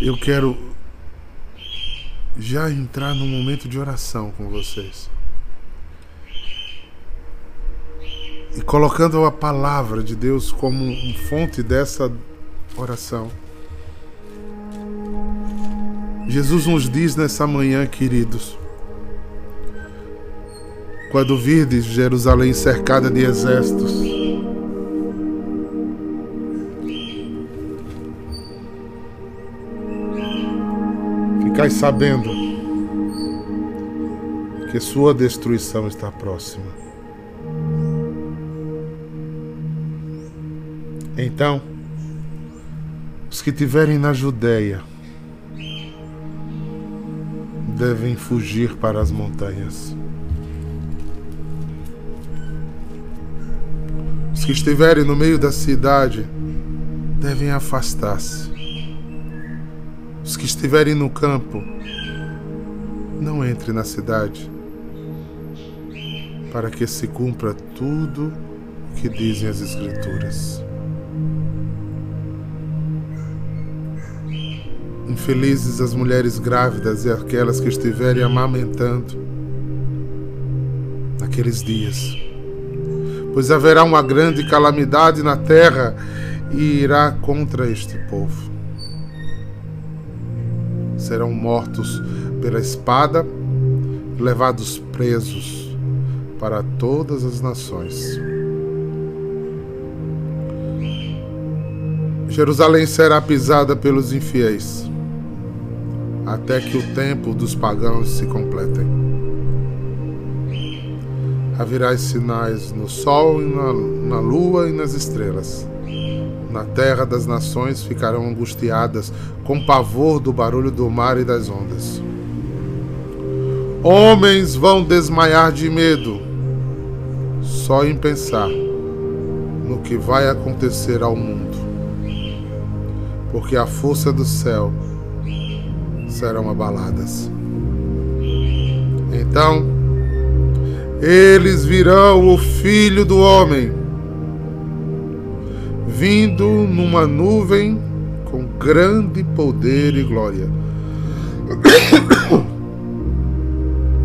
eu quero já entrar num momento de oração com vocês. E colocando a palavra de Deus como fonte dessa oração. Jesus nos diz nessa manhã, queridos, quando virdes Jerusalém cercada de exércitos, ficai sabendo que sua destruição está próxima. Então, os que tiverem na Judéia devem fugir para as montanhas. Os que estiverem no meio da cidade devem afastar-se. Os que estiverem no campo, não entre na cidade, para que se cumpra tudo o que dizem as Escrituras. Infelizes as mulheres grávidas e aquelas que estiverem amamentando naqueles dias, pois haverá uma grande calamidade na terra e irá contra este povo. Serão mortos pela espada, levados presos para todas as nações. Jerusalém será pisada pelos infiéis até que o tempo dos pagãos se completem. Haverá sinais no sol e na, na lua e nas estrelas. Na terra das nações ficarão angustiadas com pavor do barulho do mar e das ondas. Homens vão desmaiar de medo só em pensar no que vai acontecer ao mundo, porque a força do céu serão abaladas. Então, eles virão o Filho do Homem, vindo numa nuvem com grande poder e glória.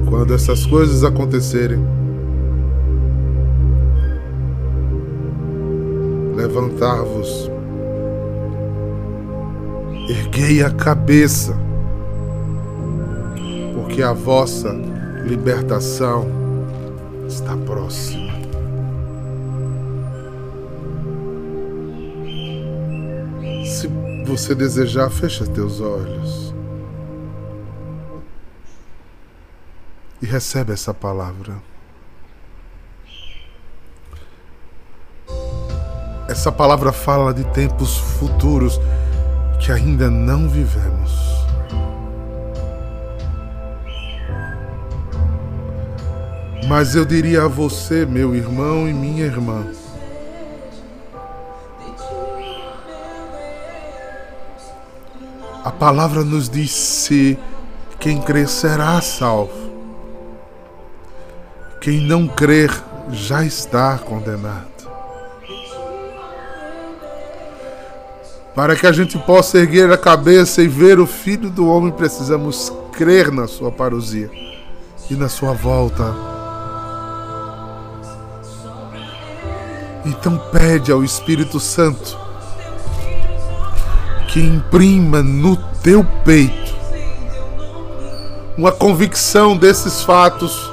Quando essas coisas acontecerem, levantar-vos, erguei a cabeça, porque a vossa libertação está próxima. Você desejar, fecha teus olhos e recebe essa palavra. Essa palavra fala de tempos futuros que ainda não vivemos. Mas eu diria a você, meu irmão e minha irmã, palavra nos diz: se quem crer será salvo, quem não crer já está condenado. Para que a gente possa erguer a cabeça e ver o Filho do Homem, precisamos crer na sua parousia e na sua volta. Então pede ao Espírito Santo que imprima no teu peito uma convicção desses fatos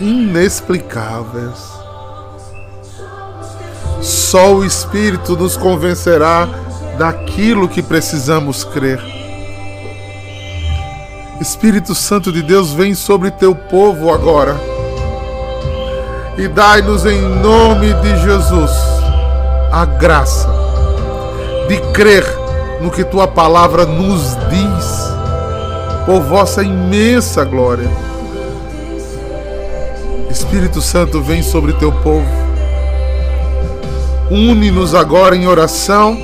inexplicáveis. Só o Espírito nos convencerá daquilo que precisamos crer. Espírito Santo de Deus, vem sobre teu povo agora e dai-nos em nome de Jesus a graça de crer no que tua palavra nos diz, por vossa imensa glória. Espírito Santo, vem sobre teu povo. Une-nos agora em oração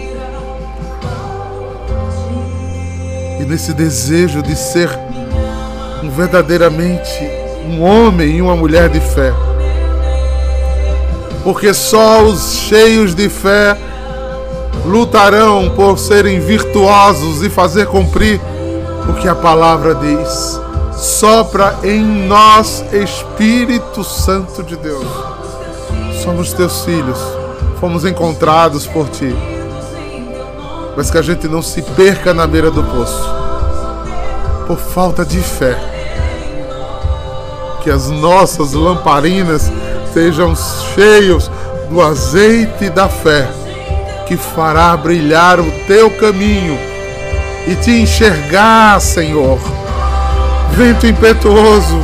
e nesse desejo de ser um verdadeiramente um homem e uma mulher de fé porque só os cheios de fé lutarão por serem virtuosos e fazer cumprir o que a palavra diz. Sopra em nós, Espírito Santo de Deus. Somos teus filhos, fomos encontrados por ti. Mas que a gente não se perca na beira do poço, por falta de fé. Que as nossas lamparinas sejam cheios do azeite da fé, que fará brilhar o teu caminho e te enxergar, Senhor. Vento impetuoso,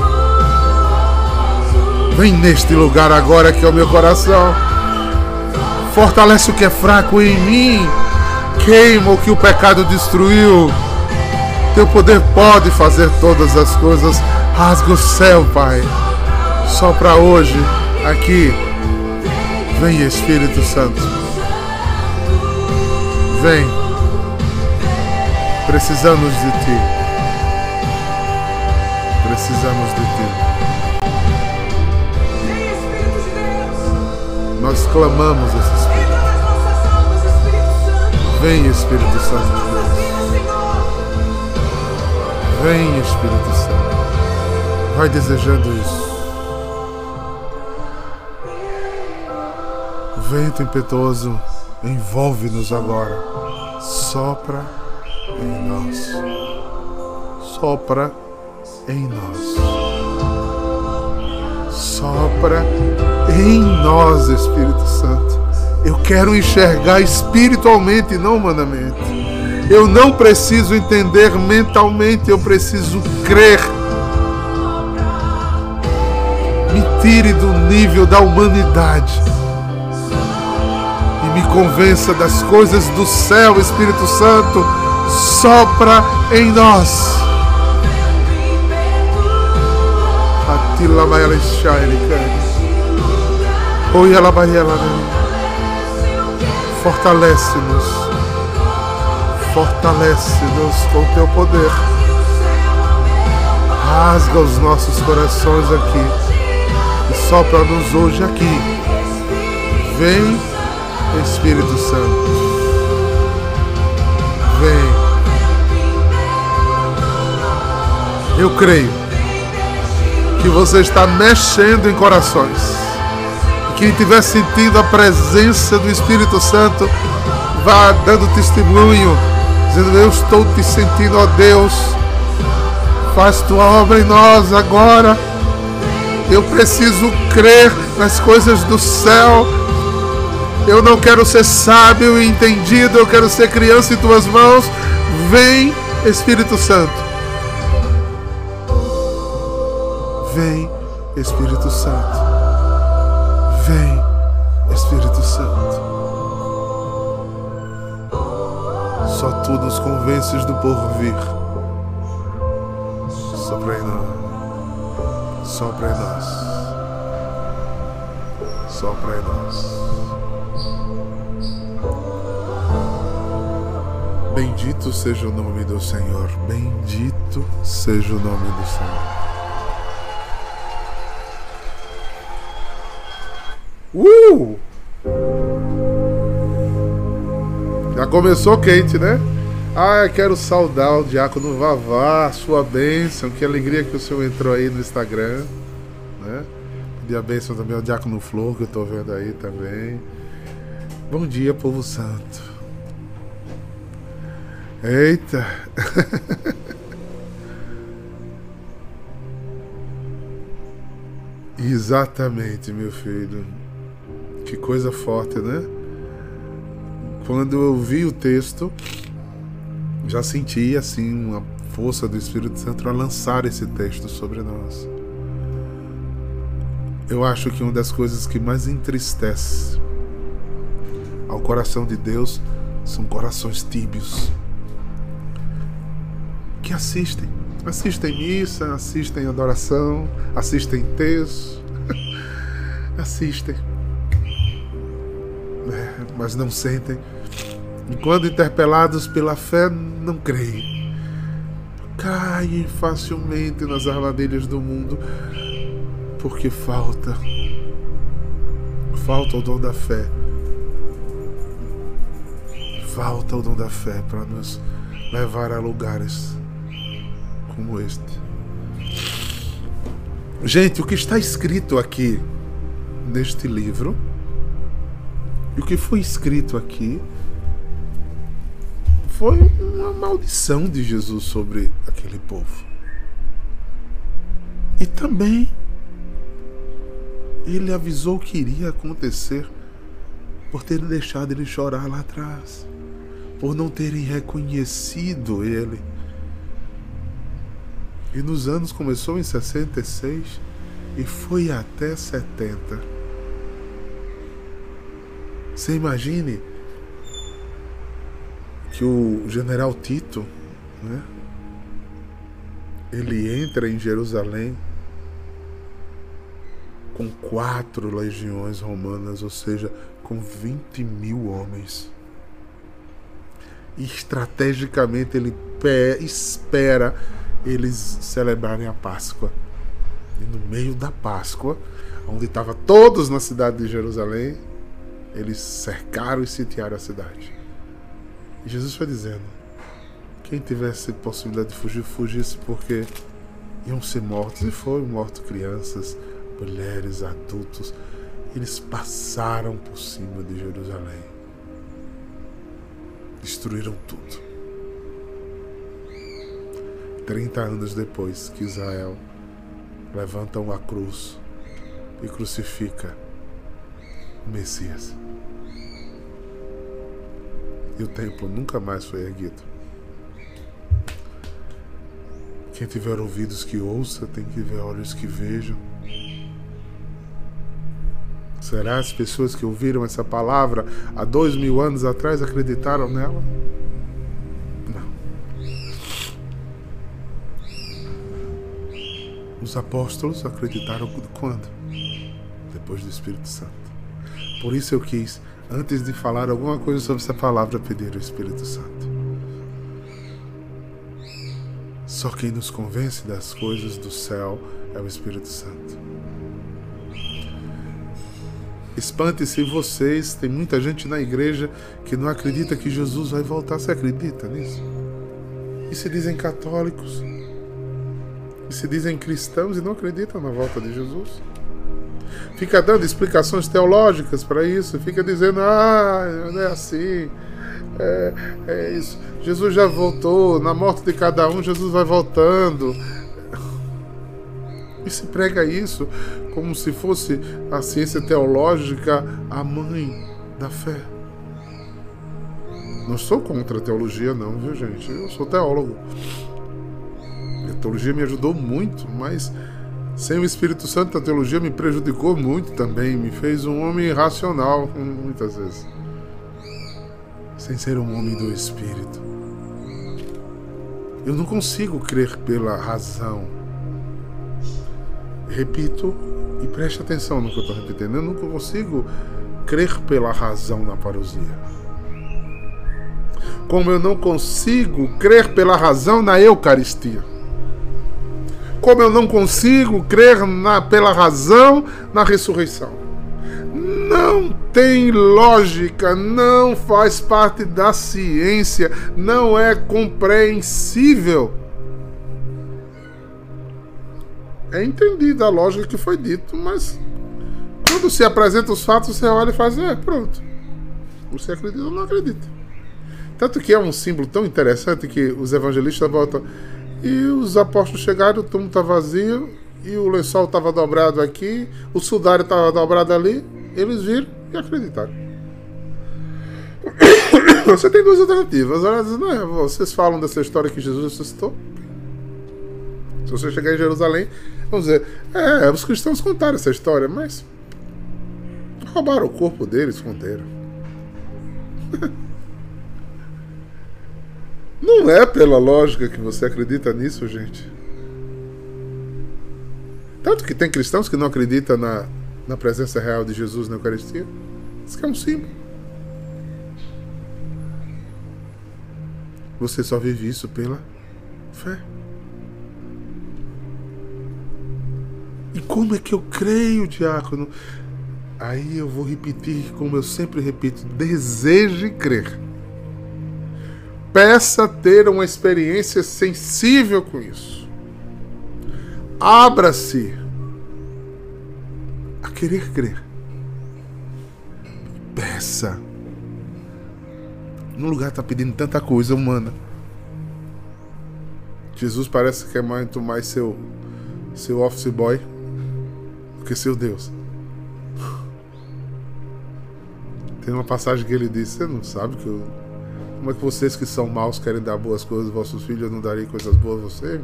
vem neste lugar agora que é o meu coração. Fortalece o que é fraco em mim, queima o que o pecado destruiu. Teu poder pode fazer todas as coisas. Rasga o céu, Pai. Só para hoje, aqui. Vem, Espírito Santo. Vem. Precisamos de Ti. Precisamos de Ti. Nós clamamos esse Espírito. Vem, Espírito Santo de Deus. Vem, Espírito Santo. Vai desejando isso. Vento impetuoso, envolve-nos agora. Sopra em nós. Sopra em nós. Sopra em nós, Espírito Santo. Eu quero enxergar espiritualmente, não humanamente. Eu não preciso entender mentalmente, eu preciso crer. Me tire do nível da humanidade e me convença das coisas do céu, Espírito Santo. Sopra em nós. Atila Oi, ela vai ela. Fortalece-nos. Fortalece-nos com teu poder. Rasga os nossos corações aqui. E sopra-nos hoje aqui. Vem, Espírito Santo. Vem. Eu creio que você está mexendo em corações. Quem tiver sentido a presença do Espírito Santo, vá dando testemunho, dizendo: Eu estou te sentindo, ó Deus. Faz tua obra em nós agora. Eu preciso crer nas coisas do céu. Eu não quero ser sábio e entendido, eu quero ser criança em tuas mãos. Vem, Espírito Santo. Vem, Espírito Santo. Vem, Espírito Santo. Só tu nos convences do porvir. Sopra em nós. Sopra em nós. Sopra em nós. Bendito seja o nome do Senhor. Bendito seja o nome do Senhor. Uh! Já começou quente, né? Ah, eu quero saudar o Diácono Vavá, sua bênção. Que alegria que o senhor entrou aí no Instagram. Né? Pedir a bênção também ao Diácono Flor, que eu tô vendo aí também. Bom dia, povo santo. Eita! Exatamente, meu filho. Que coisa forte, né? Quando eu vi o texto, já senti assim uma força do Espírito Santo a lançar esse texto sobre nós. Eu acho que uma das coisas que mais entristece ao coração de Deus são corações tíbios que assistem, assistem missa, assistem adoração, assistem texto, assistem mas não sentem. E quando interpelados pela fé, não creem. Caem facilmente nas armadilhas do mundo, porque falta. Falta o dom da fé. falta o dom da fé para nos levar a lugares como este. Gente, o que está escrito aqui neste livro e o que foi escrito aqui foi uma maldição de Jesus sobre aquele povo. E também ele avisou que iria acontecer por terem deixado ele chorar lá atrás, por não terem reconhecido ele. E nos anos começou em 66 e foi até 70. Você imagine que o general Tito, né, ele entra em Jerusalém com quatro legiões romanas, ou seja, com 20 mil homens. E estrategicamente ele espera eles celebrarem a Páscoa. E no meio da Páscoa, onde estavam todos na cidade de Jerusalém, eles cercaram e sitiaram a cidade. E Jesus foi dizendo: quem tivesse possibilidade de fugir, fugisse, porque iam ser mortos. E foram mortos crianças, mulheres, adultos. Eles passaram por cima de Jerusalém. Destruíram tudo. 30 anos depois que Israel levanta uma cruz e crucifica o Messias e o templo nunca mais foi erguido. Quem tiver ouvidos que ouça, tem que ver olhos que vejam. Será as pessoas que ouviram essa palavra há dois mil anos atrás acreditaram nela? Os apóstolos acreditaram quando? Depois do Espírito Santo. Por isso eu quis antes de falar alguma coisa sobre essa palavra, pedir o Espírito Santo. Só quem nos convence das coisas do céu é o Espírito Santo. Espante-se vocês, tem muita gente na igreja que não acredita que Jesus vai voltar. Você acredita nisso? E se dizem católicos? E se dizem cristãos e não acreditam na volta de Jesus? fica dando explicações teológicas para isso, fica dizendo, ah, não é assim, é, é isso. Jesus já voltou, na morte de cada um, Jesus vai voltando. E se prega isso como se fosse a ciência teológica a mãe da fé. Não sou contra a teologia, não, viu, gente? Eu sou teólogo. Teologia me ajudou muito, mas sem o Espírito Santo, a teologia me prejudicou muito também, me fez um homem irracional, muitas vezes. Sem ser um homem do Espírito. Eu não consigo crer pela razão. Repito e preste atenção no que eu estou repetindo. Eu não consigo crer pela razão na parousia. Como eu não consigo crer pela razão na Eucaristia como eu não consigo crer na, pela razão na ressurreição. Não tem lógica, não faz parte da ciência, não é compreensível. É entendida a lógica que foi dito, mas quando se apresenta os fatos, você olha e faz, é, pronto. Você acredita ou não acredita. Tanto que é um símbolo tão interessante que os evangelistas voltam. E os apóstolos chegaram, o túmulo estava vazio, e o lençol estava dobrado aqui, o sudário estava dobrado ali. Eles viram e acreditaram. Você tem duas alternativas. Vocês falam dessa história que Jesus ressuscitou. Se você chegar em Jerusalém, vamos dizer, é, os cristãos contaram essa história, mas roubaram o corpo deles, esconderam. Não é pela lógica que você acredita nisso, gente. Tanto que tem cristãos que não acreditam na, na presença real de Jesus na Eucaristia. Isso é um símbolo. Você só vive isso pela fé. E como é que eu creio, diácono? Aí eu vou repetir, como eu sempre repito: deseje crer. Peça ter uma experiência sensível com isso. Abra-se a querer crer. Peça. No lugar está pedindo tanta coisa humana. Jesus parece que é muito mais seu, seu office boy do que seu Deus. Tem uma passagem que ele diz: Você não sabe que eu. Como é que vocês que são maus querem dar boas coisas aos vossos filhos? Eu não darei coisas boas a você?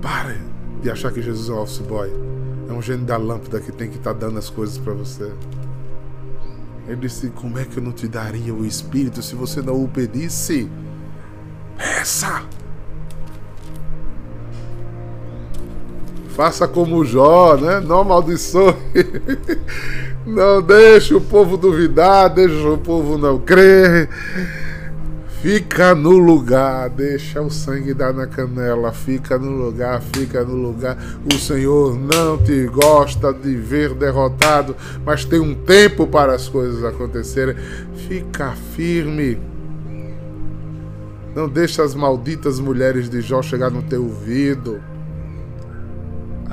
Pare de achar que Jesus é um office boy. É um gênio da lâmpada que tem que estar tá dando as coisas para você. Ele disse: Como é que eu não te daria o Espírito se você não o pedisse? Peça! Faça como Jó, né? Não amaldiçoe. Não deixe o povo duvidar, deixe o povo não crer. Fica no lugar, deixa o sangue dar na canela, fica no lugar, fica no lugar. O Senhor não te gosta de ver derrotado, mas tem um tempo para as coisas acontecerem. Fica firme. Não deixa as malditas mulheres de Jó chegar no teu ouvido.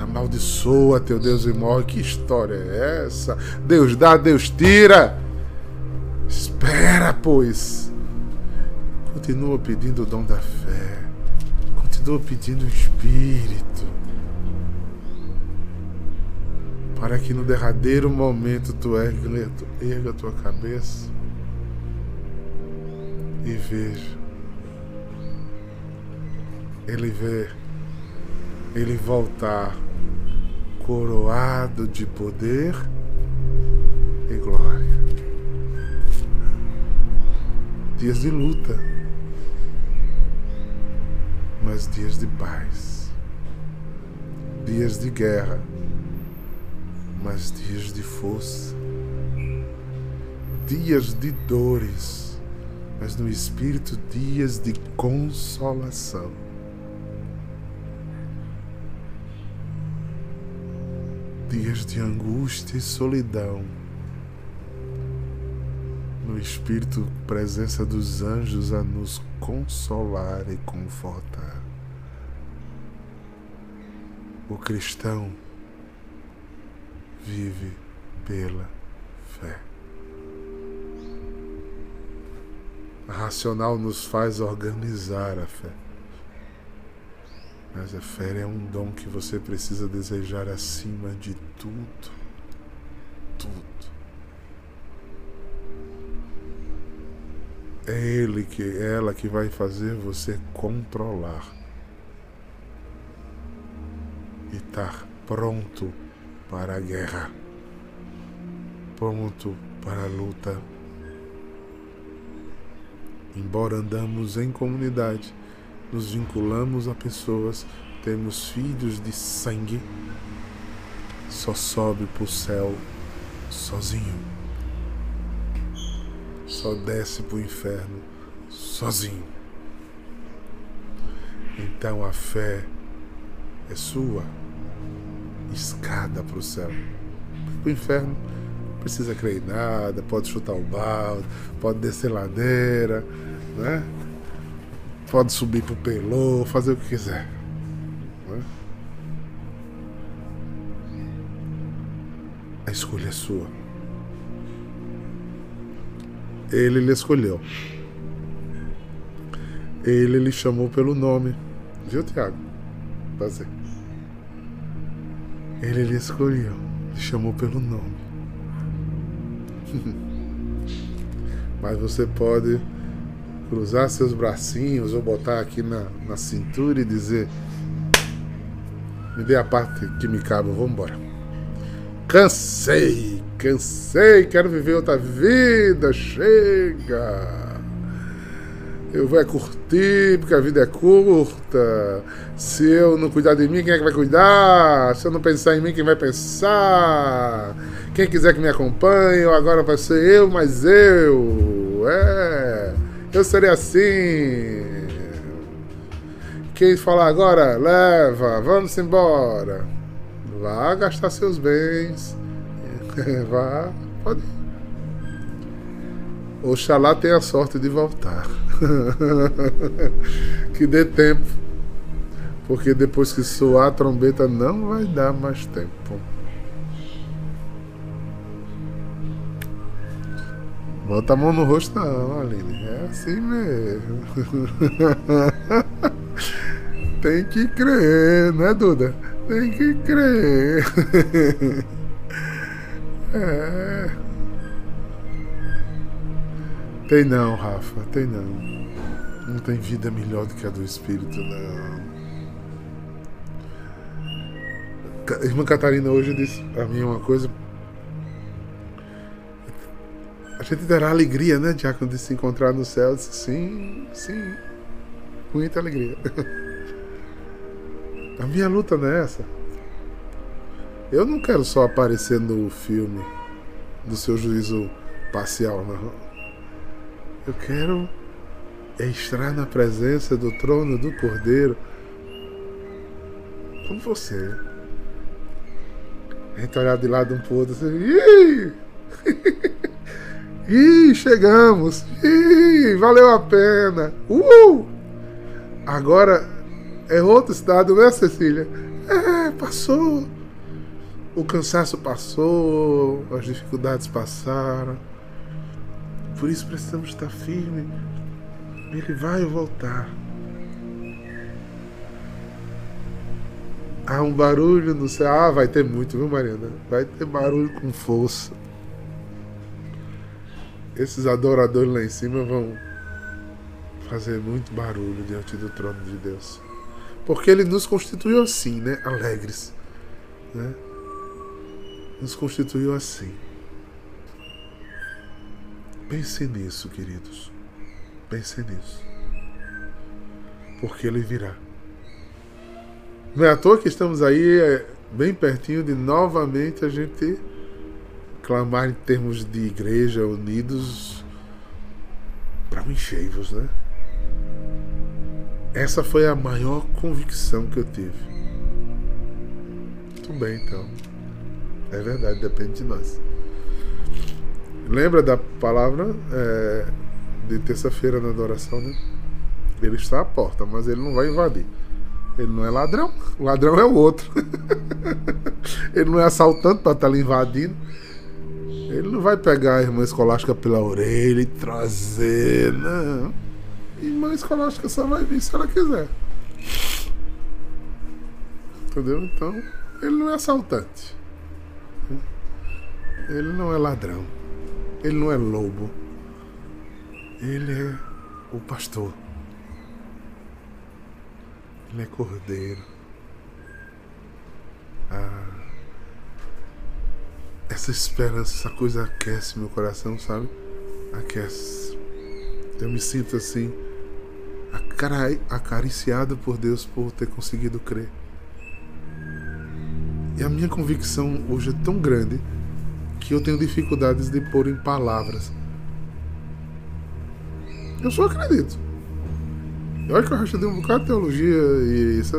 Amaldiçoa teu Deus e morre. Que história é essa? Deus dá, Deus tira. Espera, pois. Continua pedindo o dom da fé. Continua pedindo o Espírito. Para que no derradeiro momento tu erga, erga a tua cabeça e veja. Ele vê ele voltar coroado de poder e glória. Dias de luta, mas dias de paz. Dias de guerra, mas dias de força. Dias de dores, mas no espírito dias de consolação dias de angústia e solidão. No Espírito, presença dos anjos a nos consolar e confortar. O cristão vive pela fé. A racional nos faz organizar a fé. Mas a fé é um dom que você precisa desejar acima de tudo. Tudo. É ele que é ela que vai fazer você controlar e estar pronto para a guerra, pronto para a luta. Embora andamos em comunidade, nos vinculamos a pessoas, temos filhos de sangue, só sobe para o céu sozinho, só desce para o inferno sozinho. Então a fé é sua escada para o céu. Para o inferno precisa crer em nada, pode chutar o balde, pode descer ladeira, né? Pode subir pro pelô, fazer o que quiser. Né? A escolha é sua. Ele lhe escolheu. Ele lhe chamou pelo nome. Viu, Tiago? Fazer. Ele lhe escolheu. Lhe chamou pelo nome. Mas você pode cruzar seus bracinhos ou botar aqui na, na cintura e dizer: Me dê a parte que me cabe, vamos embora. Cansei, cansei, quero viver outra vida, chega. Eu vou é curtir, porque a vida é curta. Se eu não cuidar de mim, quem é que vai cuidar? Se eu não pensar em mim, quem vai pensar? Quem quiser que me acompanhe, agora vai ser eu, mas eu. É. Eu serei assim. Quem falar agora, leva, vamos embora. Vá gastar seus bens. Vá, pode. Oxalá tenha a sorte de voltar. que dê tempo. Porque depois que soar a trombeta não vai dar mais tempo. Bota a mão no rosto não, Aline. É assim mesmo. Tem que crer, né, Duda? Tem que crer. é. Tem não, Rafa, tem não. Não tem vida melhor do que a do Espírito, não. Irmã Catarina hoje disse a mim uma coisa. A gente terá alegria, né, Diácono, de se encontrar no céu. Sim, sim. Muita alegria. A minha luta não é essa. Eu não quero só aparecer no filme do seu juízo parcial, não. Eu quero estar na presença do trono do Cordeiro com você. A gente olhar de lado um pro outro assim. Ih! Chegamos! Ih, valeu a pena! Uh! Agora é outro estado, né, Cecília? É, passou. O cansaço passou, as dificuldades passaram. Por isso precisamos estar firme. Ele vai voltar. Há um barulho no céu. Ah, vai ter muito, viu, Mariana? Vai ter barulho com força. Esses adoradores lá em cima vão fazer muito barulho diante do trono de Deus. Porque ele nos constituiu assim, né? Alegres. Né? Nos constituiu assim. Pense nisso, queridos. Pense nisso. Porque ele virá. Não é à toa que estamos aí é, bem pertinho de novamente a gente clamar em termos de igreja unidos para o encheivos, né? Essa foi a maior convicção que eu tive. Muito bem, então. É verdade, depende de nós. Lembra da palavra é, de terça-feira na adoração, né? Ele está à porta, mas ele não vai invadir. Ele não é ladrão. O ladrão é o outro. ele não é assaltante para estar tá ali invadindo. Ele não vai pegar a irmã escolástica pela orelha e trazer. Não. A irmã escolástica só vai vir se ela quiser. Entendeu? Então, ele não é assaltante. Ele não é ladrão. Ele não é lobo. Ele é o pastor. Ele é cordeiro. Ah, essa esperança, essa coisa aquece meu coração, sabe? Aquece. Eu me sinto assim, acariciado por Deus por ter conseguido crer. E a minha convicção hoje é tão grande que eu tenho dificuldades de pôr em palavras. Eu só acredito. Olha que eu acho de um bocado de teologia e isso.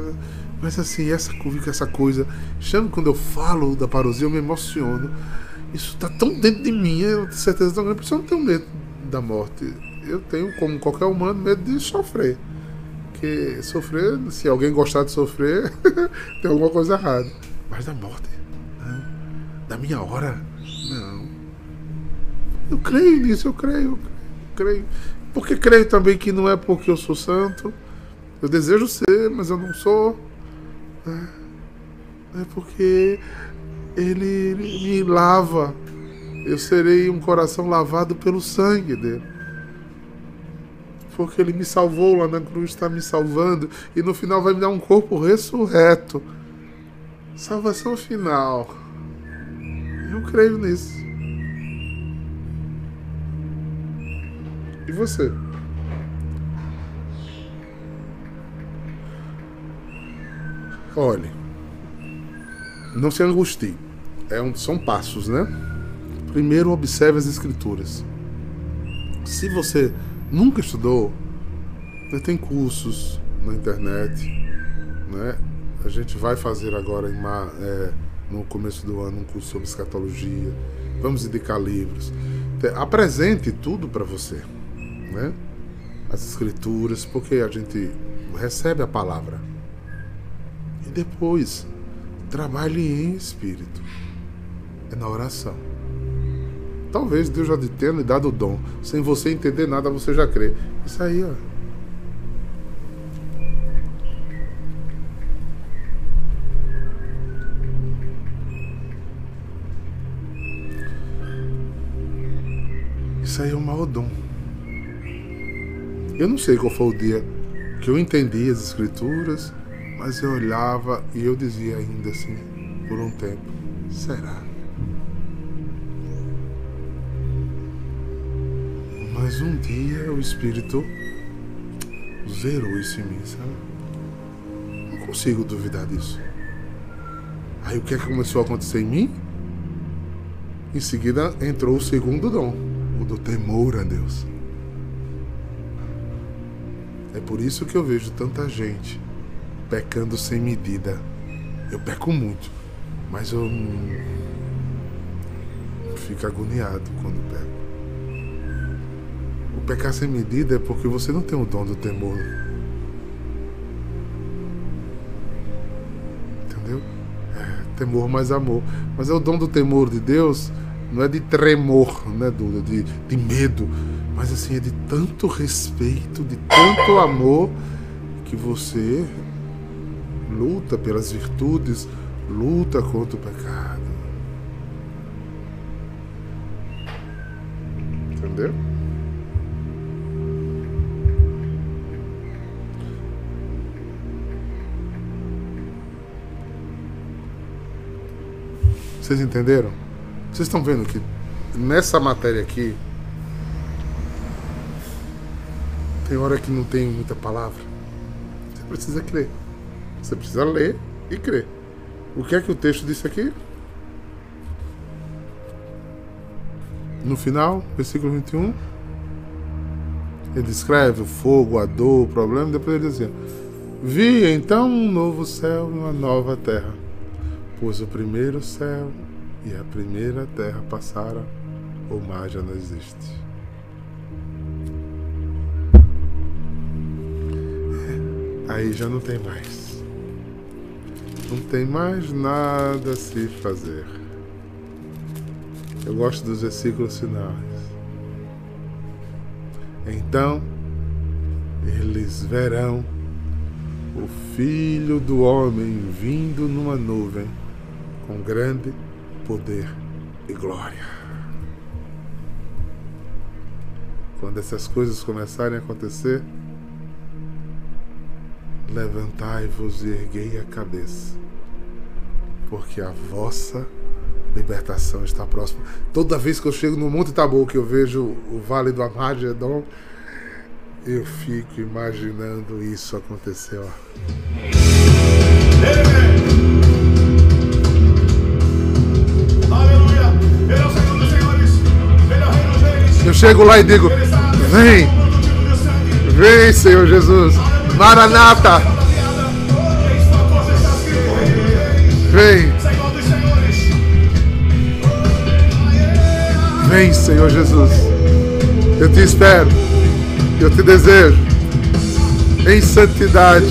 Mas assim, essa, essa coisa. Chama quando eu falo da parousia, eu me emociono. Isso está tão dentro de mim, eu tenho certeza tão grande. Por isso eu não tenho medo da morte. Eu tenho, como qualquer humano, medo de sofrer. Porque sofrer, se alguém gostar de sofrer, tem alguma coisa errada. Mas da morte, né? da minha hora, não. Eu creio nisso, eu creio, eu creio. Porque creio também que não é porque eu sou santo. Eu desejo ser, mas eu não sou. Né? É porque ele me lava. Eu serei um coração lavado pelo sangue dele. Porque ele me salvou lá na cruz, está me salvando. E no final vai me dar um corpo ressurreto. Salvação final. Eu creio nisso. E você? Olhe, não se angustie. É um, são passos, né? Primeiro, observe as escrituras. Se você nunca estudou, né, tem cursos na internet, né? A gente vai fazer agora em, é, no começo do ano um curso sobre escatologia. Vamos indicar livros. apresente tudo para você, né? As escrituras, porque a gente recebe a palavra. E depois trabalhe em espírito. É na oração. Talvez Deus já tenha lhe dado o dom. Sem você entender nada, você já crê. Isso aí, ó. Isso aí é um mau dom. Eu não sei qual foi o dia que eu entendi as escrituras, mas eu olhava e eu dizia ainda assim, por um tempo, será? Mas um dia o Espírito zerou isso em mim, sabe? Não consigo duvidar disso. Aí o que é que começou a acontecer em mim? Em seguida entrou o segundo dom o do temor a Deus. É por isso que eu vejo tanta gente pecando sem medida. Eu peco muito, mas eu fico agoniado quando peco. O pecar sem medida é porque você não tem o dom do temor. Entendeu? É, temor mais amor. Mas é o dom do temor de Deus não é de tremor, né, Duda? De, de medo. Mas assim, é de tanto respeito, de tanto amor, que você luta pelas virtudes, luta contra o pecado. Entendeu? Vocês entenderam? Vocês estão vendo que nessa matéria aqui tem hora que não tem muita palavra. Você precisa crer. Você precisa ler e crer. O que é que o texto disse aqui? No final, versículo 21, ele descreve o fogo, a dor, o problema, depois ele diz assim: Vi então um novo céu e uma nova terra, pois o primeiro céu e a primeira terra passara, o mar já não existe. Aí já não tem mais. Não tem mais nada a se fazer. Eu gosto dos versículos finais. Então eles verão o Filho do Homem vindo numa nuvem com grande poder e glória. Quando essas coisas começarem a acontecer, levantai-vos e erguei a cabeça, porque a vossa libertação está próxima. Toda vez que eu chego no Monte Tabor, que eu vejo o Vale do Amargedon, eu fico imaginando isso acontecer. Ó. Eu chego lá e digo: Vem, vem, Senhor Jesus, Maranata, vem, vem, Senhor Jesus, eu te espero, eu te desejo, em santidade.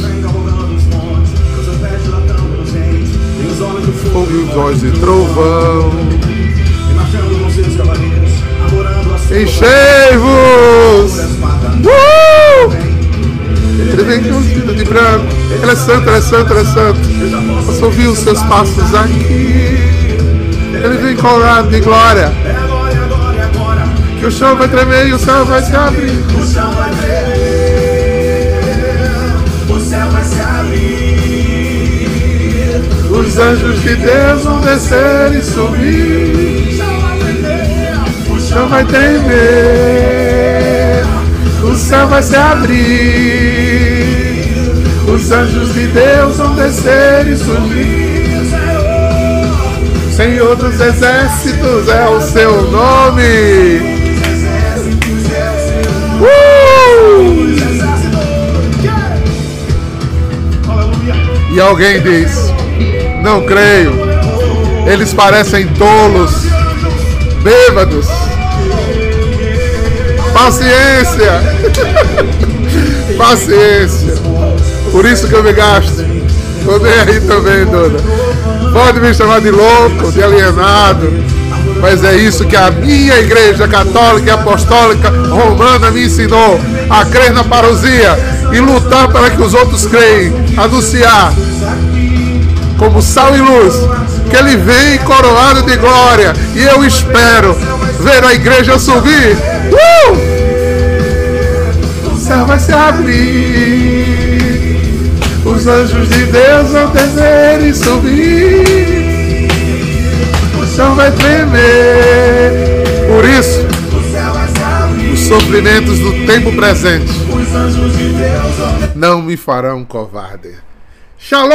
Fogo e voz e trovão. Enchei-vos! Uh! Ele vem vestido de branco. Ele é santo, ele é santo, ele é santo. Posso ouvir os seus passos aqui. Ele vem colado de glória. Que o chão vai tremer e o céu vai se abrir. O chão vai tremer, o céu vai se abrir. Os anjos de Deus vão descer e subir chão vai tremer, o céu vai se abrir, os anjos de Deus vão descer e surgir. Senhor dos exércitos é o seu nome. Uh! E alguém diz: Não creio. Eles parecem tolos, bêbados Paciência. Paciência. Por isso que eu me gasto. Tô nem aí também, dona. Pode me chamar de louco, de alienado. Mas é isso que a minha igreja católica e apostólica romana me ensinou: a crer na parousia e lutar para que os outros creem, anunciar como sal e luz, que ele vem coroado de glória, e eu espero ver a igreja subir. Uh! O céu vai se abrir, os anjos de Deus vão descer e subir, o chão vai tremer. Por isso, os sofrimentos do tempo presente não me farão covarde. Shalom!